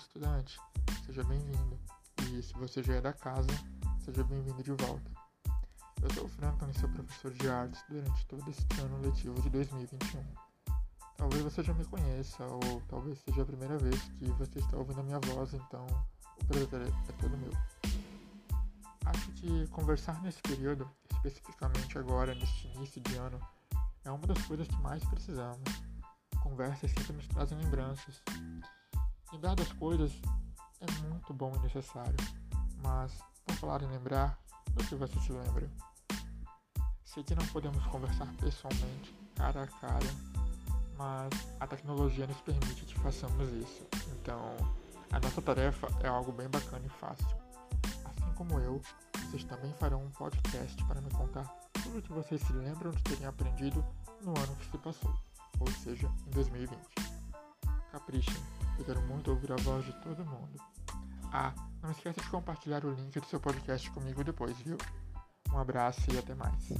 estudante, seja bem-vindo. E se você já é da casa, seja bem-vindo de volta. Eu sou o Franklin, seu professor de artes durante todo esse ano letivo de 2021. Talvez você já me conheça, ou talvez seja a primeira vez que você está ouvindo a minha voz, então o prazer é todo meu. Acho que conversar nesse período, especificamente agora, neste início de ano, é uma das coisas que mais precisamos. Conversas sempre nos trazem lembranças. Lembrar das coisas é muito bom e necessário, mas, por falar em lembrar, do que você se lembra? Sei que não podemos conversar pessoalmente, cara a cara, mas a tecnologia nos permite que façamos isso. Então, a nossa tarefa é algo bem bacana e fácil. Assim como eu, vocês também farão um podcast para me contar tudo o que vocês se lembram de terem aprendido no ano que se passou, ou seja, em 2020. Caprichem, eu quero muito ouvir a voz de todo mundo. Ah, não esqueça de compartilhar o link do seu podcast comigo depois, viu? Um abraço e até mais.